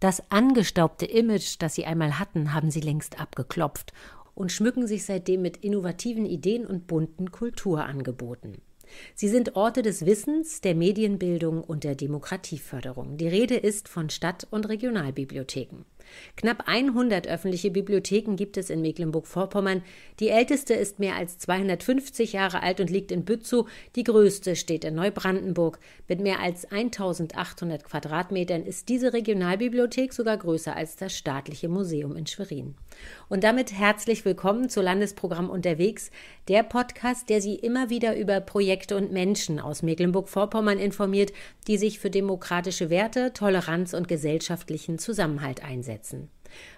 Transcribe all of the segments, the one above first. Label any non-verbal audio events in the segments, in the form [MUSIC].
Das angestaubte Image, das sie einmal hatten, haben sie längst abgeklopft und schmücken sich seitdem mit innovativen Ideen und bunten Kulturangeboten. Sie sind Orte des Wissens, der Medienbildung und der Demokratieförderung. Die Rede ist von Stadt- und Regionalbibliotheken. Knapp 100 öffentliche Bibliotheken gibt es in Mecklenburg-Vorpommern. Die älteste ist mehr als 250 Jahre alt und liegt in Bützow. Die größte steht in Neubrandenburg. Mit mehr als 1800 Quadratmetern ist diese Regionalbibliothek sogar größer als das staatliche Museum in Schwerin. Und damit herzlich willkommen zu Landesprogramm unterwegs, der Podcast, der Sie immer wieder über Projekte und Menschen aus Mecklenburg-Vorpommern informiert, die sich für demokratische Werte, Toleranz und gesellschaftlichen Zusammenhalt einsetzen.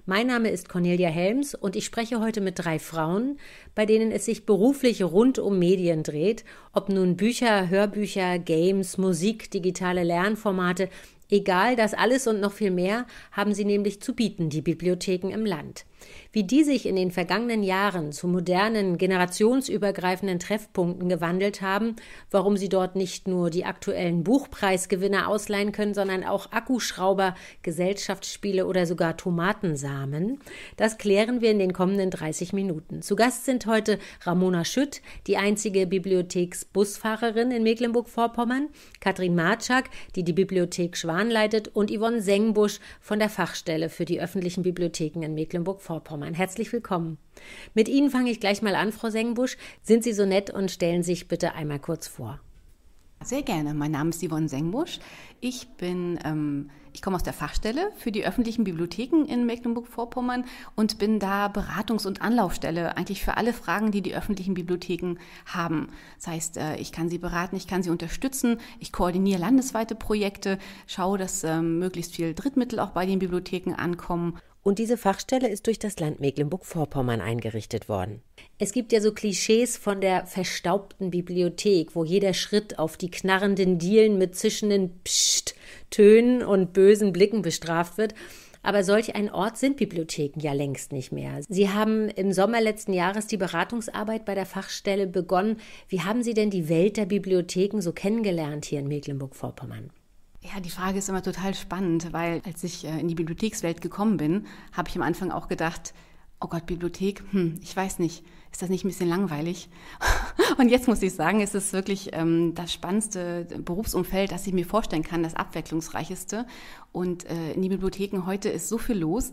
Mein Name ist Cornelia Helms und ich spreche heute mit drei Frauen, bei denen es sich beruflich rund um Medien dreht, ob nun Bücher, Hörbücher, Games, Musik, digitale Lernformate, egal das alles und noch viel mehr haben sie nämlich zu bieten, die Bibliotheken im Land. Wie die sich in den vergangenen Jahren zu modernen, generationsübergreifenden Treffpunkten gewandelt haben, warum sie dort nicht nur die aktuellen Buchpreisgewinner ausleihen können, sondern auch Akkuschrauber, Gesellschaftsspiele oder sogar Tomatensamen, das klären wir in den kommenden 30 Minuten. Zu Gast sind heute Ramona Schütt, die einzige Bibliotheksbusfahrerin in Mecklenburg-Vorpommern, Katrin Marczak, die die Bibliothek Schwan leitet und Yvonne Sengbusch von der Fachstelle für die öffentlichen Bibliotheken in Mecklenburg-Vorpommern. Vorpommern. Herzlich willkommen. Mit Ihnen fange ich gleich mal an, Frau Sengbusch. Sind Sie so nett und stellen sich bitte einmal kurz vor. Sehr gerne. Mein Name ist Yvonne Sengbusch. Ich bin, ähm, ich komme aus der Fachstelle für die öffentlichen Bibliotheken in Mecklenburg-Vorpommern und bin da Beratungs- und Anlaufstelle eigentlich für alle Fragen, die die öffentlichen Bibliotheken haben. Das heißt, äh, ich kann sie beraten, ich kann sie unterstützen, ich koordiniere landesweite Projekte, schaue, dass ähm, möglichst viel Drittmittel auch bei den Bibliotheken ankommen und diese Fachstelle ist durch das Land Mecklenburg-Vorpommern eingerichtet worden. Es gibt ja so Klischees von der verstaubten Bibliothek, wo jeder Schritt auf die knarrenden Dielen mit zischenden Psst-Tönen und bösen Blicken bestraft wird. Aber solch ein Ort sind Bibliotheken ja längst nicht mehr. Sie haben im Sommer letzten Jahres die Beratungsarbeit bei der Fachstelle begonnen. Wie haben Sie denn die Welt der Bibliotheken so kennengelernt hier in Mecklenburg-Vorpommern? Ja, die Frage ist immer total spannend, weil als ich äh, in die Bibliothekswelt gekommen bin, habe ich am Anfang auch gedacht, oh Gott, Bibliothek, hm, ich weiß nicht, ist das nicht ein bisschen langweilig? [LAUGHS] Und jetzt muss ich sagen, es ist wirklich ähm, das spannendste Berufsumfeld, das ich mir vorstellen kann, das abwechslungsreicheste. Und äh, in den Bibliotheken heute ist so viel los.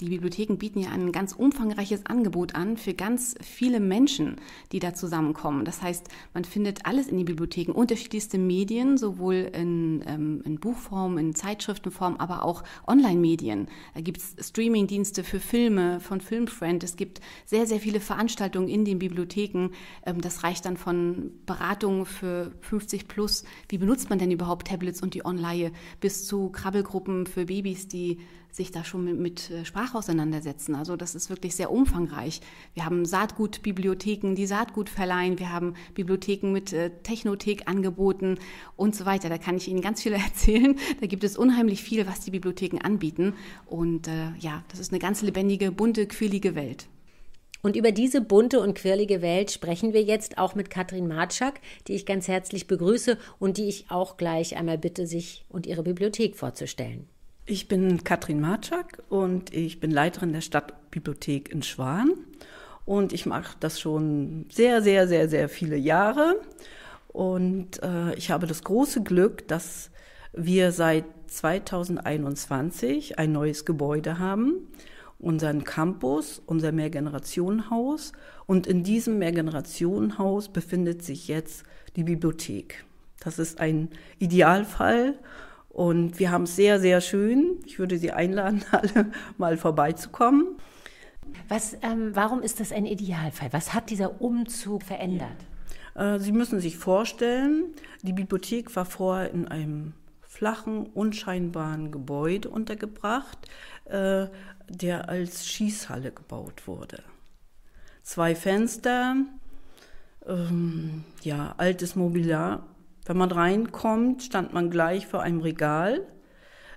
Die Bibliotheken bieten ja ein ganz umfangreiches Angebot an für ganz viele Menschen, die da zusammenkommen. Das heißt, man findet alles in den Bibliotheken, unterschiedlichste Medien, sowohl in, ähm, in Buchform, in Zeitschriftenform, aber auch Online-Medien. Da gibt es Streaming-Dienste für Filme von Filmfriend. Es gibt sehr, sehr viele Veranstaltungen in den Bibliotheken. Ähm, das reicht dann von Beratungen für 50 plus, wie benutzt man denn überhaupt Tablets und die Online, bis zu Krabbelgruppen für Babys, die sich da schon mit, mit äh, Sprache auseinandersetzen. Also das ist wirklich sehr umfangreich. Wir haben Saatgutbibliotheken, die Saatgut verleihen. Wir haben Bibliotheken mit äh, Technothek angeboten und so weiter. Da kann ich Ihnen ganz viel [LAUGHS] erzählen. Da gibt es unheimlich viel, was die Bibliotheken anbieten. Und äh, ja, das ist eine ganz lebendige, bunte, quirlige Welt. Und über diese bunte und quirlige Welt sprechen wir jetzt auch mit Katrin Marczak, die ich ganz herzlich begrüße und die ich auch gleich einmal bitte, sich und ihre Bibliothek vorzustellen. Ich bin Katrin Marczak und ich bin Leiterin der Stadtbibliothek in Schwan. Und ich mache das schon sehr, sehr, sehr, sehr viele Jahre. Und äh, ich habe das große Glück, dass wir seit 2021 ein neues Gebäude haben, unseren Campus, unser Mehrgenerationenhaus. Und in diesem Mehrgenerationenhaus befindet sich jetzt die Bibliothek. Das ist ein Idealfall und wir haben es sehr, sehr schön. Ich würde Sie einladen, [LAUGHS] alle mal vorbeizukommen. Was, ähm, warum ist das ein Idealfall? Was hat dieser Umzug verändert? Äh, Sie müssen sich vorstellen, die Bibliothek war vorher in einem flachen, unscheinbaren Gebäude untergebracht, äh, der als Schießhalle gebaut wurde. Zwei Fenster, ähm, ja, altes Mobiliar wenn man reinkommt, stand man gleich vor einem Regal.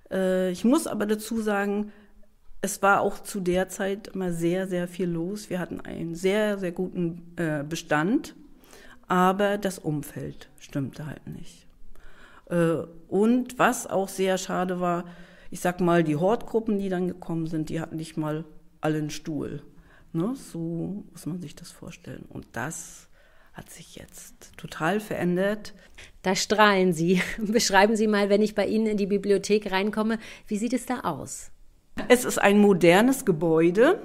Äh, ich muss aber dazu sagen, es war auch zu der Zeit immer sehr, sehr viel los. Wir hatten einen sehr, sehr guten äh, Bestand, aber das Umfeld stimmte halt nicht. Äh, und was auch sehr schade war, ich sag mal, die Hortgruppen, die dann gekommen sind, die hatten nicht mal alle einen Stuhl. Ne? So muss man sich das vorstellen. Und das hat sich jetzt total verändert. Da strahlen Sie. [LAUGHS] Beschreiben Sie mal, wenn ich bei Ihnen in die Bibliothek reinkomme, wie sieht es da aus? Es ist ein modernes Gebäude.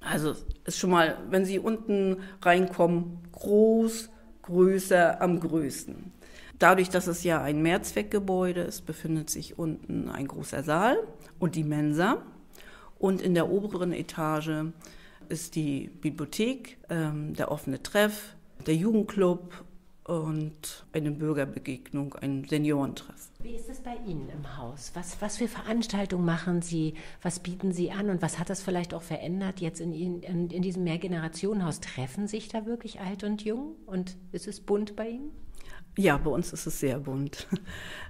Also ist schon mal, wenn Sie unten reinkommen, groß, größer, am größten. Dadurch, dass es ja ein Mehrzweckgebäude ist, befindet sich unten ein großer Saal und die Mensa. Und in der oberen Etage ist die Bibliothek, ähm, der offene Treff, der Jugendclub und eine Bürgerbegegnung, ein Seniorentreff. Wie ist es bei Ihnen im Haus? Was, was für Veranstaltungen machen Sie? Was bieten Sie an? Und was hat das vielleicht auch verändert jetzt in, in, in diesem Mehrgenerationenhaus? Treffen sich da wirklich alt und jung? Und ist es bunt bei Ihnen? Ja, bei uns ist es sehr bunt. [LAUGHS]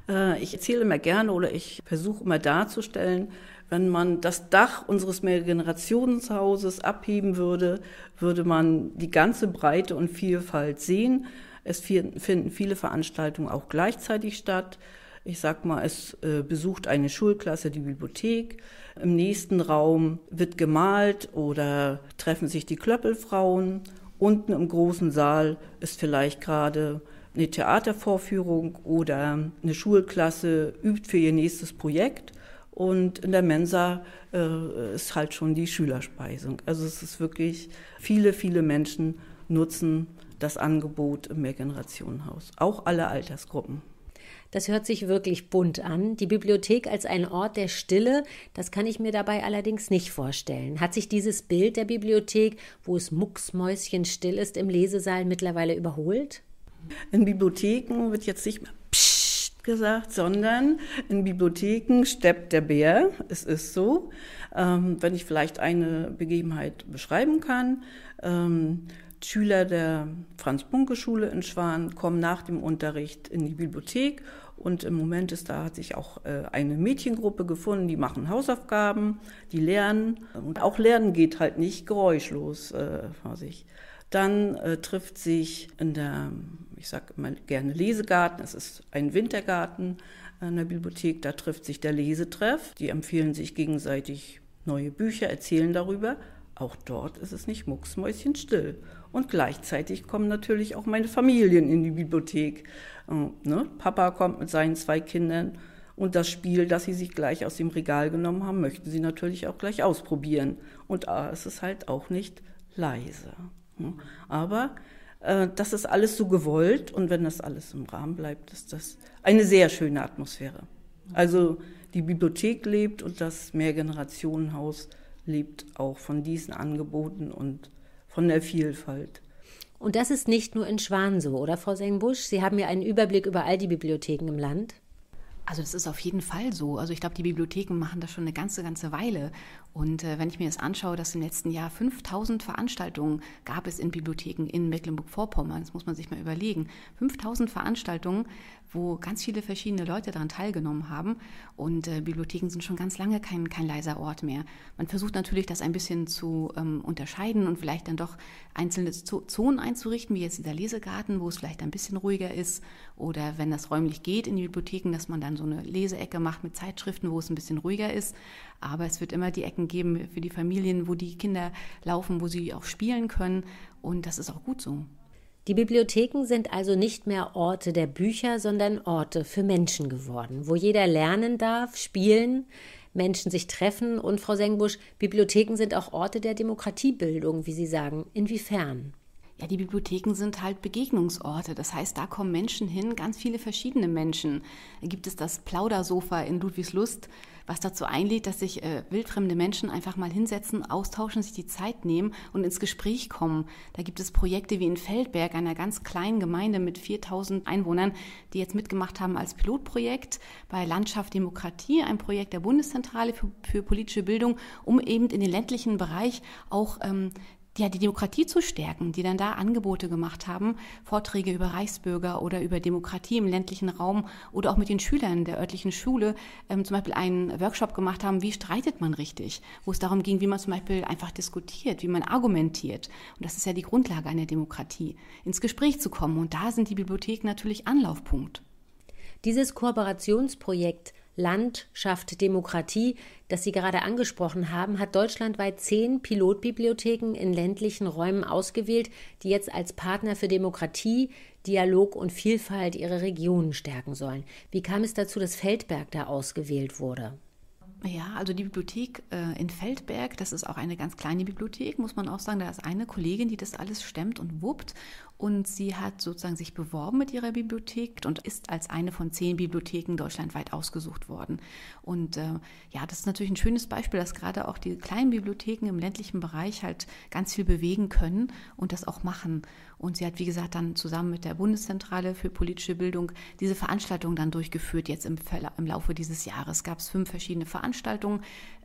Äh, ich erzähle immer gerne oder ich versuche immer darzustellen, wenn man das Dach unseres Mehrgenerationenhauses abheben würde, würde man die ganze Breite und Vielfalt sehen. Es finden viele Veranstaltungen auch gleichzeitig statt. Ich sag mal, es äh, besucht eine Schulklasse die Bibliothek. Im nächsten Raum wird gemalt oder treffen sich die Klöppelfrauen. Unten im großen Saal ist vielleicht gerade eine Theatervorführung oder eine Schulklasse übt für ihr nächstes Projekt. Und in der Mensa äh, ist halt schon die Schülerspeisung. Also es ist wirklich, viele, viele Menschen nutzen das Angebot im Mehrgenerationenhaus. Auch alle Altersgruppen. Das hört sich wirklich bunt an. Die Bibliothek als ein Ort der Stille, das kann ich mir dabei allerdings nicht vorstellen. Hat sich dieses Bild der Bibliothek, wo es mucksmäuschenstill ist im Lesesaal, mittlerweile überholt? In Bibliotheken wird jetzt nicht mehr gesagt, sondern in Bibliotheken steppt der Bär. Es ist so. Ähm, wenn ich vielleicht eine Begebenheit beschreiben kann. Ähm, Schüler der Franz-Bunke-Schule in Schwan kommen nach dem Unterricht in die Bibliothek und im Moment ist da hat sich auch äh, eine Mädchengruppe gefunden, die machen Hausaufgaben, die lernen und auch Lernen geht halt nicht geräuschlos äh, vor sich. Dann äh, trifft sich in der, ich sage immer gerne Lesegarten, es ist ein Wintergarten in der Bibliothek, da trifft sich der Lesetreff. Die empfehlen sich gegenseitig neue Bücher, erzählen darüber. Auch dort ist es nicht mucksmäuschenstill. Und gleichzeitig kommen natürlich auch meine Familien in die Bibliothek. Äh, ne? Papa kommt mit seinen zwei Kindern und das Spiel, das sie sich gleich aus dem Regal genommen haben, möchten sie natürlich auch gleich ausprobieren. Und es ist halt auch nicht leise. Aber äh, das ist alles so gewollt und wenn das alles im Rahmen bleibt, ist das eine sehr schöne Atmosphäre. Also die Bibliothek lebt und das Mehrgenerationenhaus lebt auch von diesen Angeboten und von der Vielfalt. Und das ist nicht nur in Schwan so, oder Frau Sengbusch? Sie haben ja einen Überblick über all die Bibliotheken im Land. Also das ist auf jeden Fall so. Also ich glaube, die Bibliotheken machen das schon eine ganze, ganze Weile. Und äh, wenn ich mir das anschaue, dass im letzten Jahr 5000 Veranstaltungen gab es in Bibliotheken in Mecklenburg-Vorpommern, das muss man sich mal überlegen. 5000 Veranstaltungen, wo ganz viele verschiedene Leute daran teilgenommen haben. Und äh, Bibliotheken sind schon ganz lange kein, kein leiser Ort mehr. Man versucht natürlich, das ein bisschen zu ähm, unterscheiden und vielleicht dann doch einzelne Zonen einzurichten, wie jetzt dieser Lesegarten, wo es vielleicht ein bisschen ruhiger ist. Oder wenn das räumlich geht in die Bibliotheken, dass man dann so eine Leseecke macht mit Zeitschriften, wo es ein bisschen ruhiger ist. Aber es wird immer die Ecken geben für die Familien, wo die Kinder laufen, wo sie auch spielen können. Und das ist auch gut so. Die Bibliotheken sind also nicht mehr Orte der Bücher, sondern Orte für Menschen geworden, wo jeder lernen darf, spielen, Menschen sich treffen. Und Frau Sengbusch, Bibliotheken sind auch Orte der Demokratiebildung, wie Sie sagen. Inwiefern? Ja, die Bibliotheken sind halt Begegnungsorte. Das heißt, da kommen Menschen hin, ganz viele verschiedene Menschen. Da gibt es das Plaudersofa in Ludwigslust, was dazu einlädt, dass sich äh, wildfremde Menschen einfach mal hinsetzen, austauschen, sich die Zeit nehmen und ins Gespräch kommen. Da gibt es Projekte wie in Feldberg, einer ganz kleinen Gemeinde mit 4000 Einwohnern, die jetzt mitgemacht haben als Pilotprojekt bei Landschaft Demokratie, ein Projekt der Bundeszentrale für, für politische Bildung, um eben in den ländlichen Bereich auch ähm, ja, die Demokratie zu stärken, die dann da Angebote gemacht haben, Vorträge über Reichsbürger oder über Demokratie im ländlichen Raum oder auch mit den Schülern der örtlichen Schule ähm, zum Beispiel einen Workshop gemacht haben, wie streitet man richtig, wo es darum ging, wie man zum Beispiel einfach diskutiert, wie man argumentiert. Und das ist ja die Grundlage einer Demokratie, ins Gespräch zu kommen. Und da sind die Bibliotheken natürlich Anlaufpunkt. Dieses Kooperationsprojekt Land schafft Demokratie, das Sie gerade angesprochen haben, hat deutschlandweit zehn Pilotbibliotheken in ländlichen Räumen ausgewählt, die jetzt als Partner für Demokratie, Dialog und Vielfalt ihre Regionen stärken sollen. Wie kam es dazu, dass Feldberg da ausgewählt wurde? Ja, also die Bibliothek äh, in Feldberg, das ist auch eine ganz kleine Bibliothek, muss man auch sagen. Da ist eine Kollegin, die das alles stemmt und wuppt. Und sie hat sozusagen sich beworben mit ihrer Bibliothek und ist als eine von zehn Bibliotheken deutschlandweit ausgesucht worden. Und äh, ja, das ist natürlich ein schönes Beispiel, dass gerade auch die kleinen Bibliotheken im ländlichen Bereich halt ganz viel bewegen können und das auch machen. Und sie hat, wie gesagt, dann zusammen mit der Bundeszentrale für politische Bildung diese Veranstaltung dann durchgeführt. Jetzt im, im Laufe dieses Jahres gab es fünf verschiedene Veranstaltungen,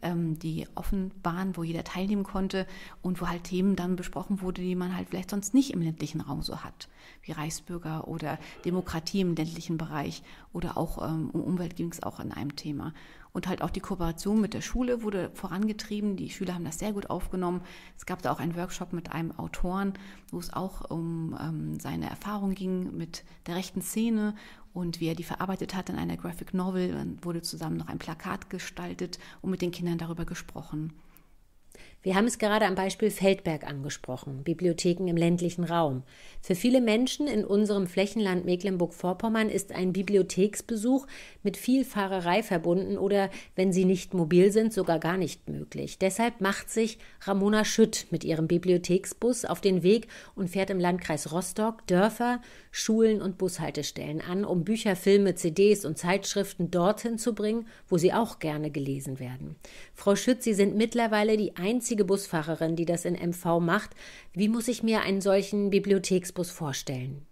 ähm, die offen waren, wo jeder teilnehmen konnte und wo halt Themen dann besprochen wurde, die man halt vielleicht sonst nicht im ländlichen Raum so hat, wie Reichsbürger oder Demokratie im ländlichen Bereich oder auch ähm, um Umwelt ging es auch in einem Thema. Und halt auch die Kooperation mit der Schule wurde vorangetrieben. Die Schüler haben das sehr gut aufgenommen. Es gab da auch einen Workshop mit einem Autoren, wo es auch um ähm, seine Erfahrung ging mit der rechten Szene und wie er die verarbeitet hat in einer Graphic Novel. Dann wurde zusammen noch ein Plakat gestaltet und mit den Kindern darüber gesprochen. Wir haben es gerade am Beispiel Feldberg angesprochen, Bibliotheken im ländlichen Raum. Für viele Menschen in unserem Flächenland Mecklenburg-Vorpommern ist ein Bibliotheksbesuch mit viel Fahrerei verbunden oder, wenn sie nicht mobil sind, sogar gar nicht möglich. Deshalb macht sich Ramona Schütt mit ihrem Bibliotheksbus auf den Weg und fährt im Landkreis Rostock Dörfer, Schulen und Bushaltestellen an, um Bücher, Filme, CDs und Zeitschriften dorthin zu bringen, wo sie auch gerne gelesen werden. Frau Schütt, Sie sind mittlerweile die einzige Busfahrerin, die das in MV macht. Wie muss ich mir einen solchen Bibliotheksbus vorstellen?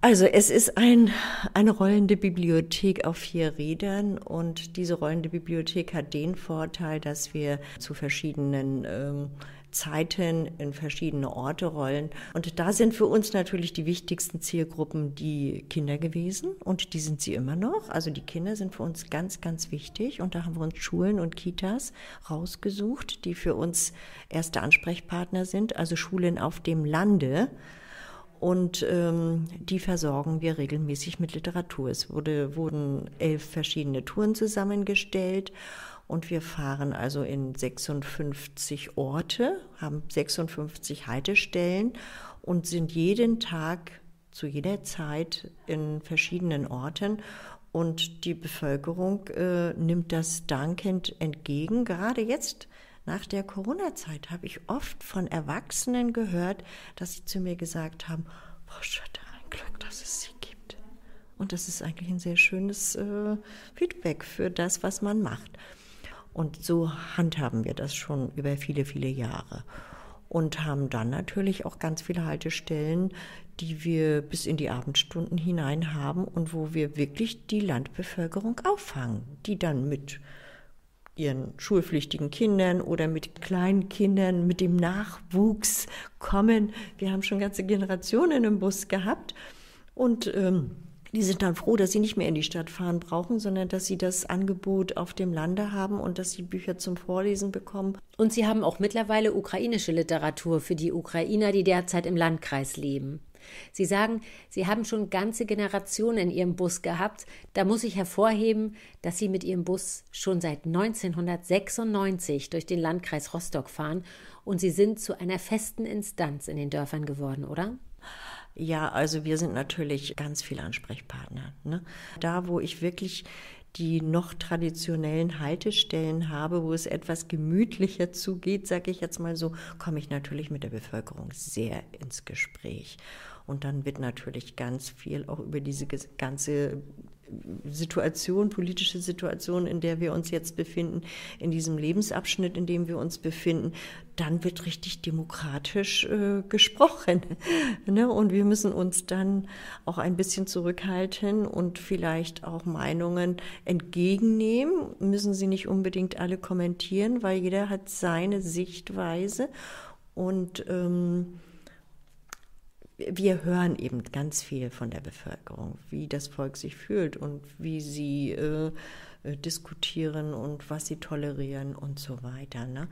Also es ist ein, eine rollende Bibliothek auf vier Rädern und diese rollende Bibliothek hat den Vorteil, dass wir zu verschiedenen ähm, Zeiten in verschiedene Orte rollen. Und da sind für uns natürlich die wichtigsten Zielgruppen die Kinder gewesen und die sind sie immer noch. Also die Kinder sind für uns ganz, ganz wichtig und da haben wir uns Schulen und Kitas rausgesucht, die für uns erste Ansprechpartner sind, also Schulen auf dem Lande. Und ähm, die versorgen wir regelmäßig mit Literatur. Es wurde, wurden elf verschiedene Touren zusammengestellt und wir fahren also in 56 Orte, haben 56 Haltestellen und sind jeden Tag zu jeder Zeit in verschiedenen Orten. Und die Bevölkerung äh, nimmt das dankend entgegen. Gerade jetzt nach der Corona-Zeit habe ich oft von Erwachsenen gehört, dass sie zu mir gesagt haben, Frau Schötter, ein Glück, dass es sie gibt. Und das ist eigentlich ein sehr schönes äh, Feedback für das, was man macht. Und so handhaben wir das schon über viele, viele Jahre. Und haben dann natürlich auch ganz viele Haltestellen, die wir bis in die Abendstunden hinein haben und wo wir wirklich die Landbevölkerung auffangen, die dann mit ihren schulpflichtigen Kindern oder mit kleinen Kindern, mit dem Nachwuchs kommen. Wir haben schon ganze Generationen im Bus gehabt und ähm, die sind dann froh, dass sie nicht mehr in die Stadt fahren brauchen, sondern dass sie das Angebot auf dem Lande haben und dass sie Bücher zum Vorlesen bekommen. Und sie haben auch mittlerweile ukrainische Literatur für die Ukrainer, die derzeit im Landkreis leben. Sie sagen, Sie haben schon ganze Generationen in Ihrem Bus gehabt. Da muss ich hervorheben, dass Sie mit Ihrem Bus schon seit 1996 durch den Landkreis Rostock fahren und Sie sind zu einer festen Instanz in den Dörfern geworden, oder? Ja, also wir sind natürlich ganz viele Ansprechpartner. Ne? Da, wo ich wirklich die noch traditionellen Haltestellen habe, wo es etwas gemütlicher zugeht, sage ich jetzt mal so, komme ich natürlich mit der Bevölkerung sehr ins Gespräch. Und dann wird natürlich ganz viel auch über diese ganze Situation, politische Situation, in der wir uns jetzt befinden, in diesem Lebensabschnitt, in dem wir uns befinden, dann wird richtig demokratisch äh, gesprochen. [LAUGHS] ne? Und wir müssen uns dann auch ein bisschen zurückhalten und vielleicht auch Meinungen entgegennehmen. Müssen sie nicht unbedingt alle kommentieren, weil jeder hat seine Sichtweise und ähm, wir hören eben ganz viel von der Bevölkerung, wie das Volk sich fühlt und wie sie äh, äh, diskutieren und was sie tolerieren und so weiter. Ne?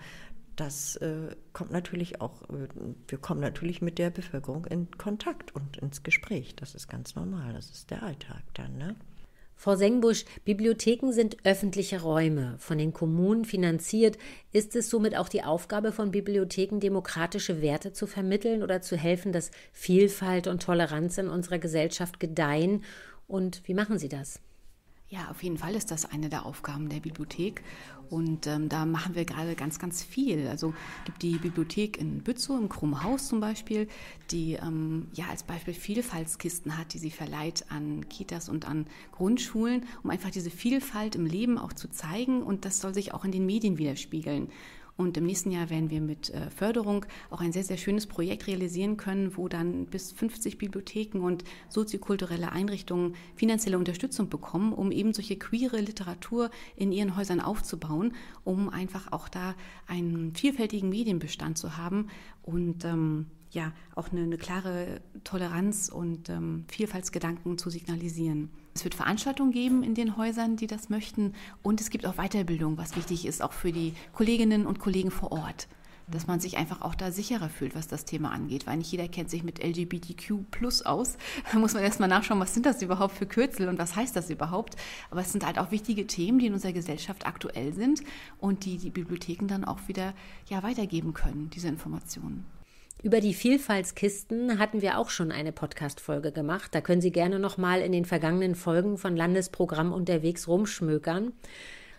Das äh, kommt natürlich auch, äh, wir kommen natürlich mit der Bevölkerung in Kontakt und ins Gespräch. Das ist ganz normal, das ist der Alltag dann. Ne? Frau Sengbusch, Bibliotheken sind öffentliche Räume, von den Kommunen finanziert. Ist es somit auch die Aufgabe von Bibliotheken, demokratische Werte zu vermitteln oder zu helfen, dass Vielfalt und Toleranz in unserer Gesellschaft gedeihen? Und wie machen Sie das? Ja, auf jeden Fall ist das eine der Aufgaben der Bibliothek. Und ähm, da machen wir gerade ganz, ganz viel. Also gibt die Bibliothek in Bützow im Krumme Haus zum Beispiel, die ähm, ja als Beispiel Vielfaltskisten hat, die sie verleiht an Kitas und an Grundschulen, um einfach diese Vielfalt im Leben auch zu zeigen. Und das soll sich auch in den Medien widerspiegeln. Und im nächsten Jahr werden wir mit äh, Förderung auch ein sehr, sehr schönes Projekt realisieren können, wo dann bis 50 Bibliotheken und soziokulturelle Einrichtungen finanzielle Unterstützung bekommen, um eben solche queere Literatur in ihren Häusern aufzubauen, um einfach auch da einen vielfältigen Medienbestand zu haben. Und ähm, ja auch eine, eine, klare Toleranz und ähm, Vielfaltsgedanken zu signalisieren. Es wird Veranstaltungen geben in den Häusern, die das möchten. Und es gibt auch Weiterbildung, was wichtig ist, auch für die Kolleginnen und Kollegen vor Ort. Dass man sich einfach auch da sicherer fühlt, was das Thema angeht. Weil nicht jeder kennt sich mit LGBTQ plus aus. Da muss man erstmal nachschauen, was sind das überhaupt für Kürzel und was heißt das überhaupt. Aber es sind halt auch wichtige Themen, die in unserer Gesellschaft aktuell sind und die die Bibliotheken dann auch wieder ja, weitergeben können, diese Informationen. Über die Vielfaltskisten hatten wir auch schon eine Podcast-Folge gemacht. Da können Sie gerne nochmal in den vergangenen Folgen von Landesprogramm unterwegs rumschmökern.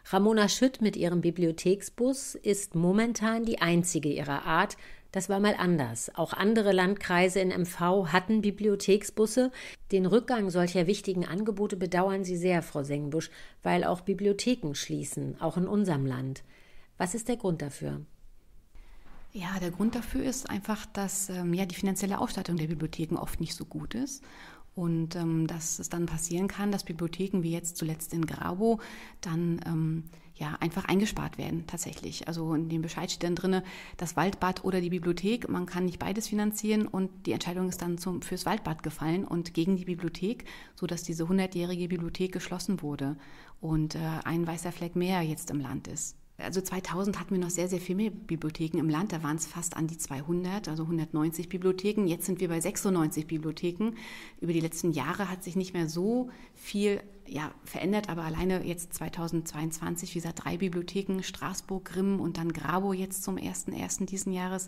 Ramona Schütt mit ihrem Bibliotheksbus ist momentan die einzige ihrer Art. Das war mal anders. Auch andere Landkreise in MV hatten Bibliotheksbusse. Den Rückgang solcher wichtigen Angebote bedauern sie sehr, Frau Sengbusch, weil auch Bibliotheken schließen, auch in unserem Land. Was ist der Grund dafür? Ja, der Grund dafür ist einfach, dass ähm, ja, die finanzielle Ausstattung der Bibliotheken oft nicht so gut ist. Und ähm, dass es dann passieren kann, dass Bibliotheken wie jetzt zuletzt in Grabo dann ähm, ja einfach eingespart werden tatsächlich. Also in dem Bescheid steht dann drin, das Waldbad oder die Bibliothek. Man kann nicht beides finanzieren und die Entscheidung ist dann zum, fürs Waldbad gefallen und gegen die Bibliothek, sodass diese 100-jährige Bibliothek geschlossen wurde und äh, ein weißer Fleck mehr jetzt im Land ist. Also 2000 hatten wir noch sehr, sehr viel mehr Bibliotheken im Land. Da waren es fast an die 200, also 190 Bibliotheken. Jetzt sind wir bei 96 Bibliotheken. Über die letzten Jahre hat sich nicht mehr so viel ja, verändert, aber alleine jetzt 2022, wie gesagt, drei Bibliotheken, Straßburg, Grimm und dann Grabo jetzt zum 1.1. diesen Jahres.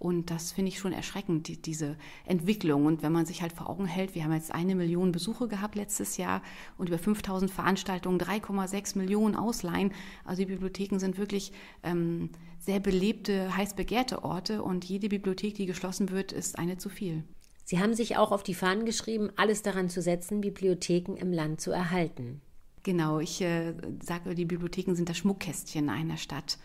Und das finde ich schon erschreckend, die, diese Entwicklung. Und wenn man sich halt vor Augen hält, wir haben jetzt eine Million Besuche gehabt letztes Jahr und über 5000 Veranstaltungen, 3,6 Millionen Ausleihen. Also die Bibliotheken sind wirklich ähm, sehr belebte, heiß begehrte Orte und jede Bibliothek, die geschlossen wird, ist eine zu viel. Sie haben sich auch auf die Fahnen geschrieben, alles daran zu setzen, Bibliotheken im Land zu erhalten. Genau, ich äh, sage, die Bibliotheken sind das Schmuckkästchen einer Stadt.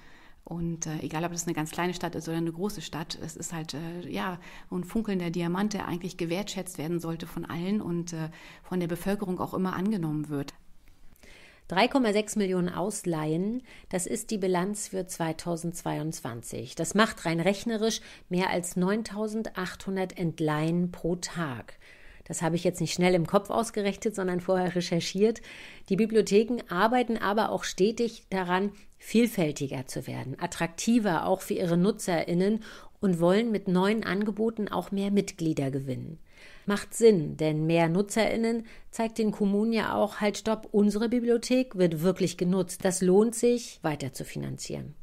Und äh, egal, ob das eine ganz kleine Stadt ist oder eine große Stadt, es ist halt äh, ja ein funkelnder Diamant, der eigentlich gewertschätzt werden sollte von allen und äh, von der Bevölkerung auch immer angenommen wird. 3,6 Millionen Ausleihen, das ist die Bilanz für 2022. Das macht rein rechnerisch mehr als 9800 Entleihen pro Tag. Das habe ich jetzt nicht schnell im Kopf ausgerechnet, sondern vorher recherchiert. Die Bibliotheken arbeiten aber auch stetig daran, vielfältiger zu werden, attraktiver auch für ihre Nutzerinnen und wollen mit neuen Angeboten auch mehr Mitglieder gewinnen. Macht Sinn, denn mehr Nutzerinnen zeigt den Kommunen ja auch, halt stopp, unsere Bibliothek wird wirklich genutzt. Das lohnt sich, weiter zu finanzieren.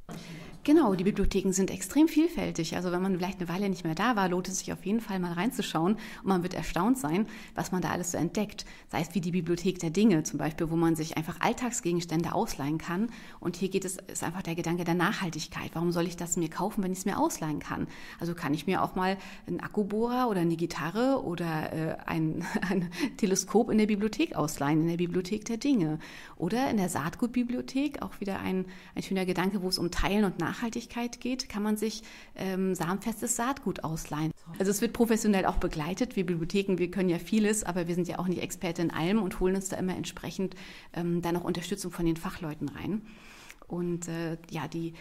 Genau, die Bibliotheken sind extrem vielfältig. Also wenn man vielleicht eine Weile nicht mehr da war, lohnt es sich auf jeden Fall mal reinzuschauen und man wird erstaunt sein, was man da alles so entdeckt. Sei es wie die Bibliothek der Dinge zum Beispiel, wo man sich einfach Alltagsgegenstände ausleihen kann. Und hier geht es ist einfach der Gedanke der Nachhaltigkeit. Warum soll ich das mir kaufen, wenn ich es mir ausleihen kann? Also kann ich mir auch mal einen Akkubohrer oder eine Gitarre oder äh, ein, [LAUGHS] ein Teleskop in der Bibliothek ausleihen, in der Bibliothek der Dinge. Oder in der Saatgutbibliothek, auch wieder ein, ein schöner Gedanke, wo es um Teilen und Nachhaltigkeit Nachhaltigkeit geht, kann man sich ähm, samenfestes Saatgut ausleihen. Also es wird professionell auch begleitet. Wir Bibliotheken, wir können ja vieles, aber wir sind ja auch nicht Experte in allem und holen uns da immer entsprechend ähm, dann auch Unterstützung von den Fachleuten rein. Und äh, ja, die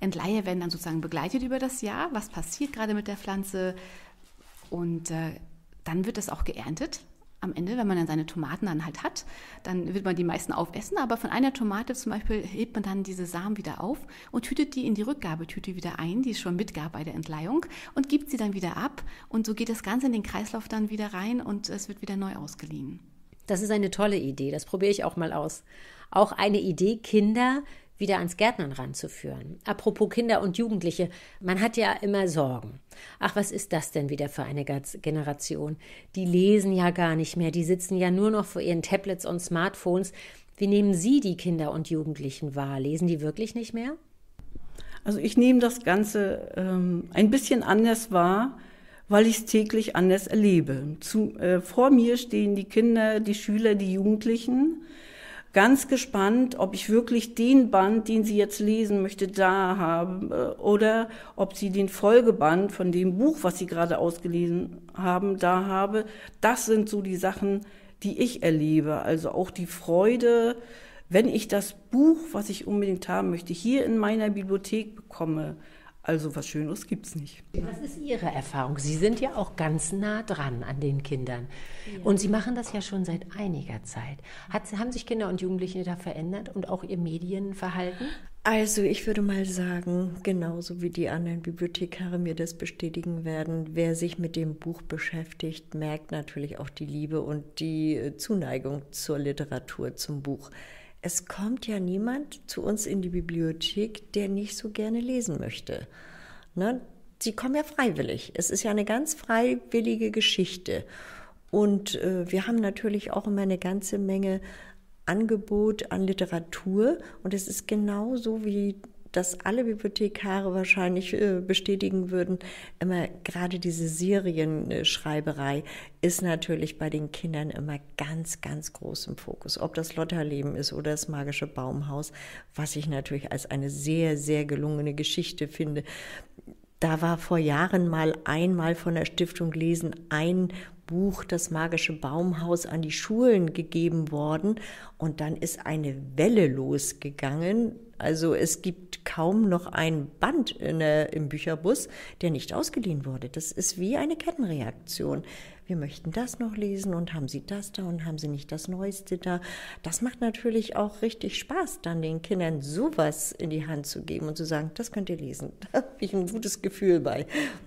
Entleihe werden dann sozusagen begleitet über das Jahr. Was passiert gerade mit der Pflanze? Und äh, dann wird es auch geerntet am Ende, wenn man dann seine Tomaten dann halt hat, dann wird man die meisten aufessen, aber von einer Tomate zum Beispiel hebt man dann diese Samen wieder auf und tütet die in die Rückgabetüte wieder ein, die es schon mitgab bei der Entleihung und gibt sie dann wieder ab und so geht das Ganze in den Kreislauf dann wieder rein und es wird wieder neu ausgeliehen. Das ist eine tolle Idee, das probiere ich auch mal aus. Auch eine Idee, Kinder wieder ans Gärtnern ranzuführen. Apropos Kinder und Jugendliche, man hat ja immer Sorgen. Ach, was ist das denn wieder für eine Generation? Die lesen ja gar nicht mehr, die sitzen ja nur noch vor ihren Tablets und Smartphones. Wie nehmen Sie die Kinder und Jugendlichen wahr? Lesen die wirklich nicht mehr? Also ich nehme das Ganze ähm, ein bisschen anders wahr, weil ich es täglich anders erlebe. Zu, äh, vor mir stehen die Kinder, die Schüler, die Jugendlichen ganz gespannt, ob ich wirklich den Band, den sie jetzt lesen möchte, da haben äh, oder ob sie den Folgeband von dem Buch, was sie gerade ausgelesen haben, da habe. Das sind so die Sachen, die ich erlebe. Also auch die Freude, wenn ich das Buch, was ich unbedingt haben möchte, hier in meiner Bibliothek bekomme. Also was Schönes gibt es nicht. Was ist Ihre Erfahrung? Sie sind ja auch ganz nah dran an den Kindern. Ja. Und Sie machen das ja schon seit einiger Zeit. Hat, haben sich Kinder und Jugendliche da verändert und auch ihr Medienverhalten? Also ich würde mal sagen, genauso wie die anderen Bibliothekare mir das bestätigen werden, wer sich mit dem Buch beschäftigt, merkt natürlich auch die Liebe und die Zuneigung zur Literatur, zum Buch. Es kommt ja niemand zu uns in die Bibliothek, der nicht so gerne lesen möchte. Ne? Sie kommen ja freiwillig. Es ist ja eine ganz freiwillige Geschichte. Und äh, wir haben natürlich auch immer eine ganze Menge Angebot an Literatur. Und es ist genauso wie das alle Bibliothekare wahrscheinlich äh, bestätigen würden, immer gerade diese Serienschreiberei ist natürlich bei den Kindern immer ganz, ganz groß im Fokus. Ob das Lotterleben ist oder das magische Baumhaus, was ich natürlich als eine sehr, sehr gelungene Geschichte finde. Da war vor Jahren mal einmal von der Stiftung Lesen ein Buch Das magische Baumhaus an die Schulen gegeben worden und dann ist eine Welle losgegangen also es gibt kaum noch ein Band der, im Bücherbus, der nicht ausgeliehen wurde. Das ist wie eine Kettenreaktion. Wir möchten das noch lesen und haben Sie das da und haben Sie nicht das Neueste da. Das macht natürlich auch richtig Spaß, dann den Kindern sowas in die Hand zu geben und zu sagen, das könnt ihr lesen. [LAUGHS] Da habe ich ein gutes Gefühl bei.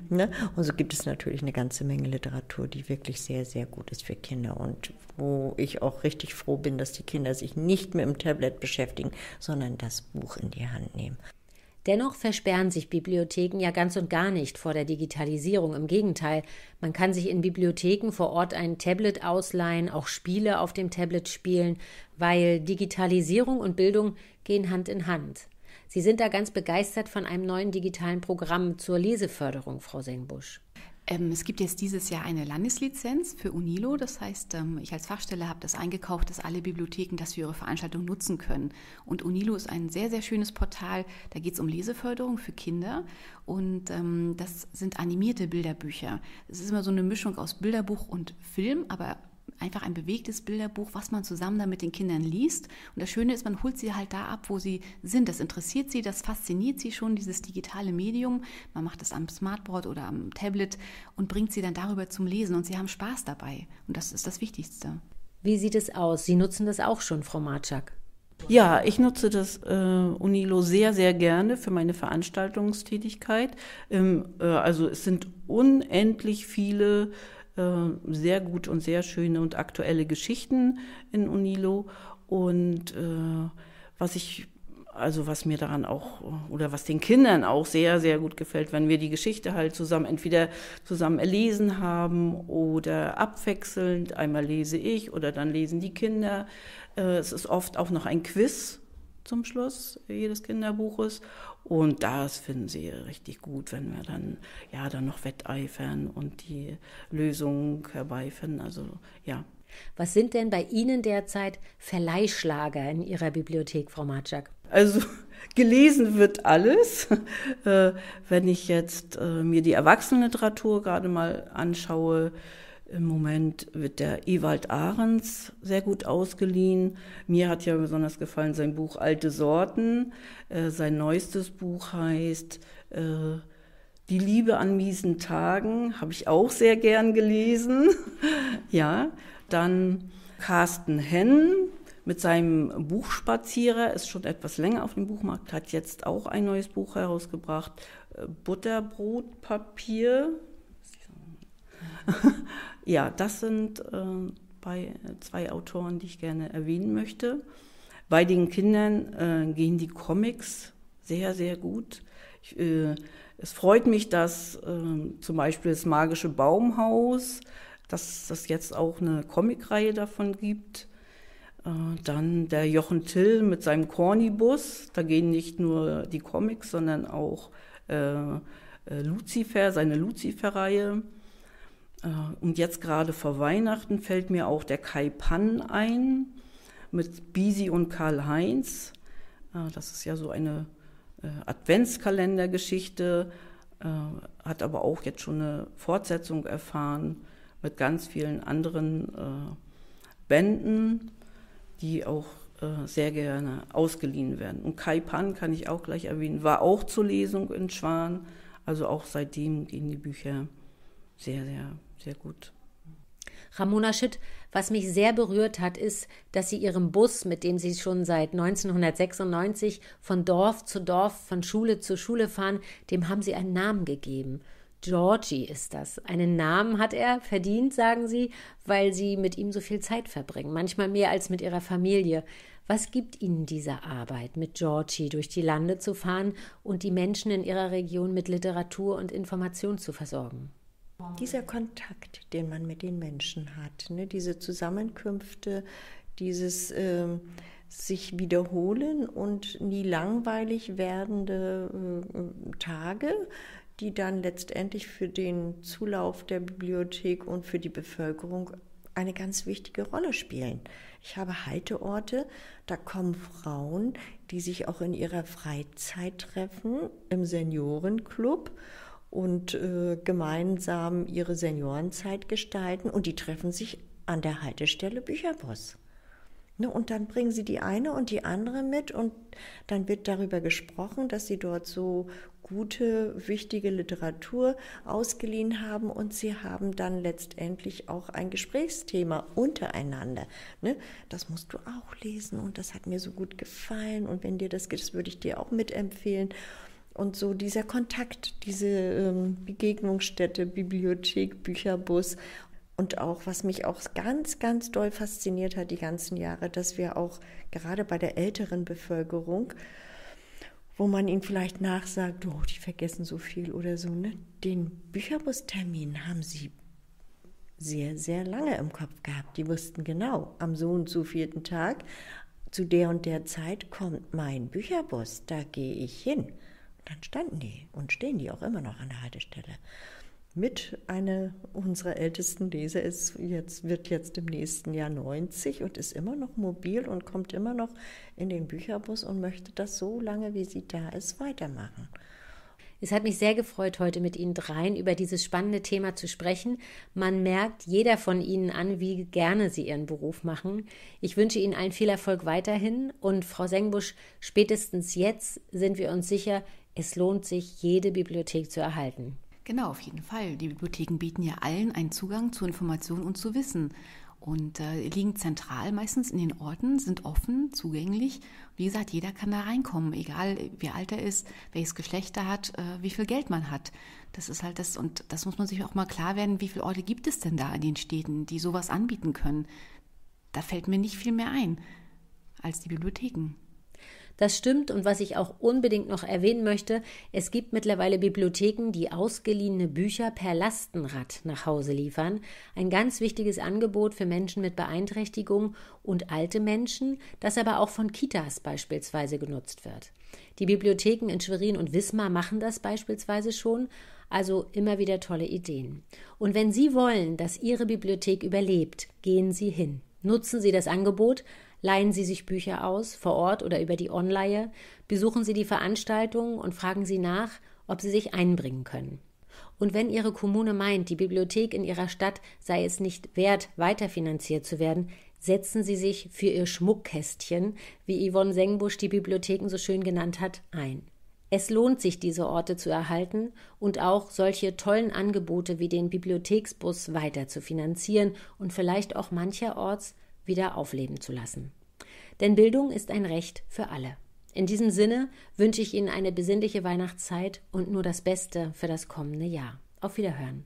Ne? Und so gibt es natürlich eine ganze Menge Literatur, die wirklich sehr, sehr gut ist für Kinder und wo ich auch richtig froh bin, dass die Kinder sich nicht mit dem Tablet beschäftigen, sondern das Buch in die Hand nehmen. Dennoch versperren sich Bibliotheken ja ganz und gar nicht vor der Digitalisierung. Im Gegenteil, man kann sich in Bibliotheken vor Ort ein Tablet ausleihen, auch Spiele auf dem Tablet spielen, weil Digitalisierung und Bildung gehen Hand in Hand. Sie sind da ganz begeistert von einem neuen digitalen Programm zur Leseförderung, Frau Sengbusch. Ähm, es gibt jetzt dieses Jahr eine Landeslizenz für UNILO. Das heißt, ähm, ich als Fachstelle habe das eingekauft, dass alle Bibliotheken das für ihre Veranstaltung nutzen können. Und UNILO ist ein sehr, sehr schönes Portal. Da geht es um Leseförderung für Kinder. Und ähm, das sind animierte Bilderbücher. Es ist immer so eine Mischung aus Bilderbuch und Film, aber einfach ein bewegtes Bilderbuch, was man zusammen dann mit den Kindern liest. Und das Schöne ist, man holt sie halt da ab, wo sie sind. Das interessiert sie, das fasziniert sie schon, dieses digitale Medium. Man macht das am Smartboard oder am Tablet und bringt sie dann darüber zum Lesen und sie haben Spaß dabei. Und das ist das Wichtigste. Wie sieht es aus? Sie nutzen das auch schon, Frau Marczak. Ja, ich nutze das äh, Unilo sehr, sehr gerne für meine Veranstaltungstätigkeit. Ähm, äh, also es sind unendlich viele äh, sehr gut und sehr schöne und aktuelle Geschichten in Unilo. Und äh, was ich also was mir daran auch oder was den Kindern auch sehr, sehr gut gefällt, wenn wir die Geschichte halt zusammen entweder zusammen erlesen haben oder abwechselnd. Einmal lese ich oder dann lesen die Kinder. Äh, es ist oft auch noch ein Quiz zum Schluss jedes Kinderbuches. Und das finden sie richtig gut, wenn wir dann ja dann noch wetteifern und die Lösung herbeifinden. Also ja. Was sind denn bei Ihnen derzeit Verleihschlager in Ihrer Bibliothek, Frau Matschak? Also gelesen wird alles. Äh, wenn ich jetzt äh, mir die Erwachsenenliteratur gerade mal anschaue, im Moment wird der Ewald Ahrens sehr gut ausgeliehen. Mir hat ja besonders gefallen sein Buch Alte Sorten. Äh, sein neuestes Buch heißt äh, Die Liebe an miesen Tagen. Habe ich auch sehr gern gelesen. [LAUGHS] ja, dann Carsten Henn mit seinem Buchspazierer, ist schon etwas länger auf dem Buchmarkt, hat jetzt auch ein neues Buch herausgebracht. Äh, Butterbrotpapier. [LAUGHS] ja, das sind äh, bei äh, zwei Autoren, die ich gerne erwähnen möchte. Bei den Kindern äh, gehen die Comics sehr, sehr gut. Ich, äh, es freut mich, dass äh, zum Beispiel das Magische Baumhaus, dass es jetzt auch eine Comicreihe davon gibt. Äh, dann der Jochen Till mit seinem Cornybus. Da gehen nicht nur die Comics, sondern auch äh, äh Lucifer, seine Lucifer-Reihe. Äh, und jetzt gerade vor Weihnachten fällt mir auch der Kai Pan ein mit Bisi und Karl-Heinz. Äh, das ist ja so eine äh, Adventskalendergeschichte, hat aber auch jetzt schon eine Fortsetzung erfahren mit ganz vielen anderen Bänden, die auch sehr gerne ausgeliehen werden. Und Kai Pan kann ich auch gleich erwähnen, war auch zur Lesung in Schwan. Also auch seitdem gehen die Bücher sehr, sehr sehr gut. Ramona Schitt, was mich sehr berührt hat, ist, dass Sie Ihrem Bus, mit dem Sie schon seit 1996 von Dorf zu Dorf, von Schule zu Schule fahren, dem haben Sie einen Namen gegeben. Georgie ist das. Einen Namen hat er verdient, sagen Sie, weil Sie mit ihm so viel Zeit verbringen, manchmal mehr als mit Ihrer Familie. Was gibt Ihnen diese Arbeit, mit Georgie durch die Lande zu fahren und die Menschen in Ihrer Region mit Literatur und Information zu versorgen? Dieser Kontakt, den man mit den Menschen hat, ne, diese Zusammenkünfte, dieses äh, sich wiederholen und nie langweilig werdende äh, Tage, die dann letztendlich für den Zulauf der Bibliothek und für die Bevölkerung eine ganz wichtige Rolle spielen. Ich habe Halteorte, da kommen Frauen, die sich auch in ihrer Freizeit treffen, im Seniorenclub und äh, gemeinsam ihre Seniorenzeit gestalten und die treffen sich an der Haltestelle Bücherbus. Ne, und dann bringen sie die eine und die andere mit und dann wird darüber gesprochen, dass sie dort so gute, wichtige Literatur ausgeliehen haben und sie haben dann letztendlich auch ein Gesprächsthema untereinander. Ne? Das musst du auch lesen und das hat mir so gut gefallen und wenn dir das geht, das würde ich dir auch mitempfehlen. Und so dieser Kontakt, diese ähm, Begegnungsstätte, Bibliothek, Bücherbus und auch, was mich auch ganz, ganz doll fasziniert hat die ganzen Jahre, dass wir auch gerade bei der älteren Bevölkerung, wo man ihnen vielleicht nachsagt, oh, die vergessen so viel oder so, ne? den Bücherbustermin haben sie sehr, sehr lange im Kopf gehabt. Die wussten genau, am so und so vierten Tag, zu der und der Zeit kommt mein Bücherbus, da gehe ich hin dann standen die und stehen die auch immer noch an der Haltestelle. Mit einer unserer ältesten Leser ist jetzt, wird jetzt im nächsten Jahr 90 und ist immer noch mobil und kommt immer noch in den Bücherbus und möchte das so lange, wie sie da ist, weitermachen. Es hat mich sehr gefreut, heute mit Ihnen dreien über dieses spannende Thema zu sprechen. Man merkt jeder von Ihnen an, wie gerne Sie Ihren Beruf machen. Ich wünsche Ihnen allen viel Erfolg weiterhin und Frau Sengbusch, spätestens jetzt sind wir uns sicher, es lohnt sich, jede Bibliothek zu erhalten. Genau, auf jeden Fall. Die Bibliotheken bieten ja allen einen Zugang zu Informationen und zu Wissen und äh, liegen zentral meistens in den Orten, sind offen, zugänglich. Wie gesagt, jeder kann da reinkommen, egal wie alt er ist, welches Geschlecht er hat, äh, wie viel Geld man hat. Das ist halt das, und das muss man sich auch mal klar werden, wie viele Orte gibt es denn da in den Städten, die sowas anbieten können. Da fällt mir nicht viel mehr ein als die Bibliotheken. Das stimmt und was ich auch unbedingt noch erwähnen möchte, es gibt mittlerweile Bibliotheken, die ausgeliehene Bücher per Lastenrad nach Hause liefern. Ein ganz wichtiges Angebot für Menschen mit Beeinträchtigung und alte Menschen, das aber auch von Kitas beispielsweise genutzt wird. Die Bibliotheken in Schwerin und Wismar machen das beispielsweise schon, also immer wieder tolle Ideen. Und wenn Sie wollen, dass Ihre Bibliothek überlebt, gehen Sie hin. Nutzen Sie das Angebot, Leihen Sie sich Bücher aus, vor Ort oder über die Online, besuchen Sie die Veranstaltungen und fragen Sie nach, ob Sie sich einbringen können. Und wenn Ihre Kommune meint, die Bibliothek in Ihrer Stadt sei es nicht wert, weiterfinanziert zu werden, setzen Sie sich für Ihr Schmuckkästchen, wie Yvonne Sengbusch die Bibliotheken so schön genannt hat, ein. Es lohnt sich, diese Orte zu erhalten und auch solche tollen Angebote wie den Bibliotheksbus weiter zu finanzieren und vielleicht auch mancherorts wieder aufleben zu lassen. Denn Bildung ist ein Recht für alle. In diesem Sinne wünsche ich Ihnen eine besinnliche Weihnachtszeit und nur das Beste für das kommende Jahr. Auf Wiederhören.